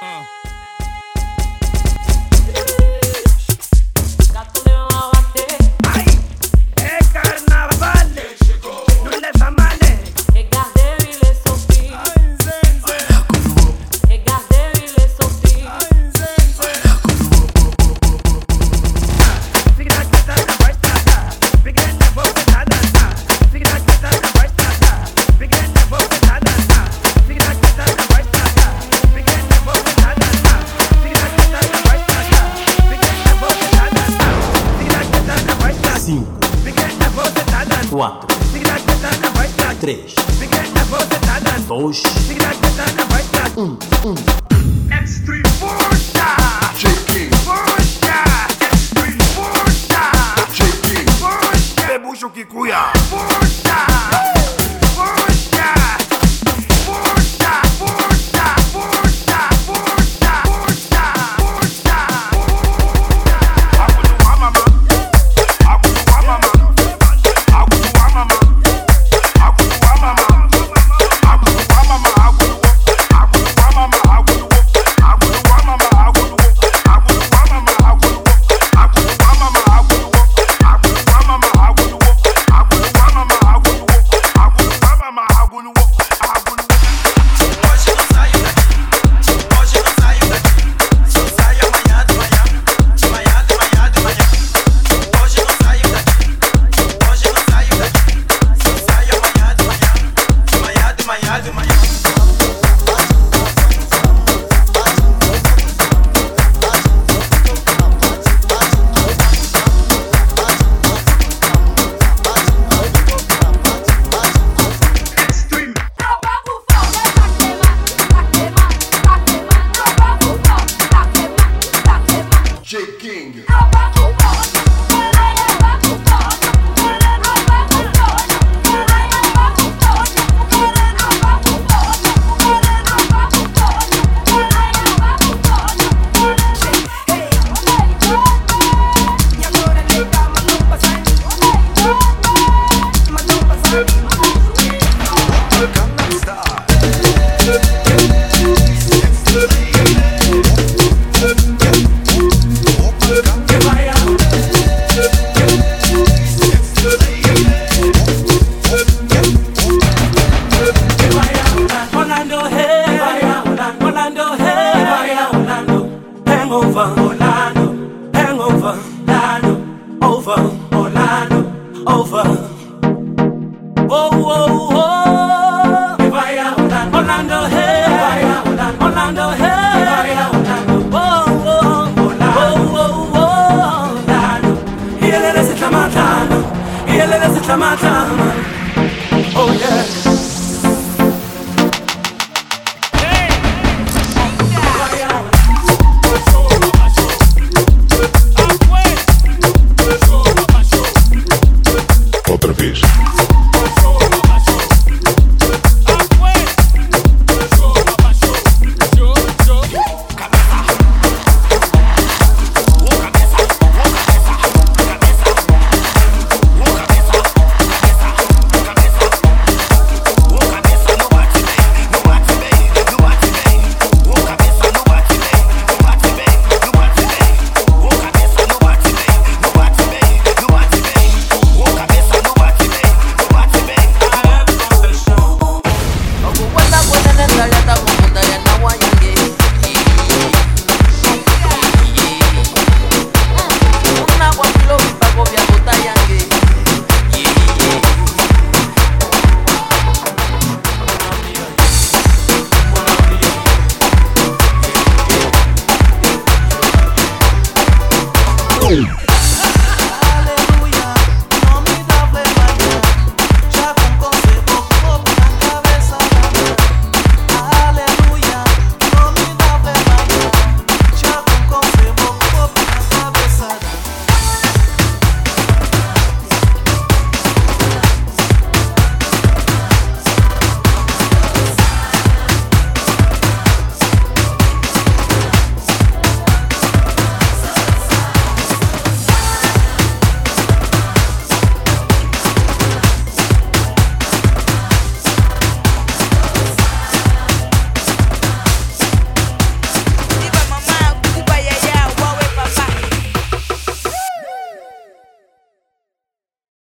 Uh. quatro, três, dois, um, um. Extreme Force! Well, I over. Oh, oh, oh. Orlando, hey. Orlando, hey. Oh, oh, oh, oh, oh. Ielele sitlamatano, ielele sitlamatano. Boom!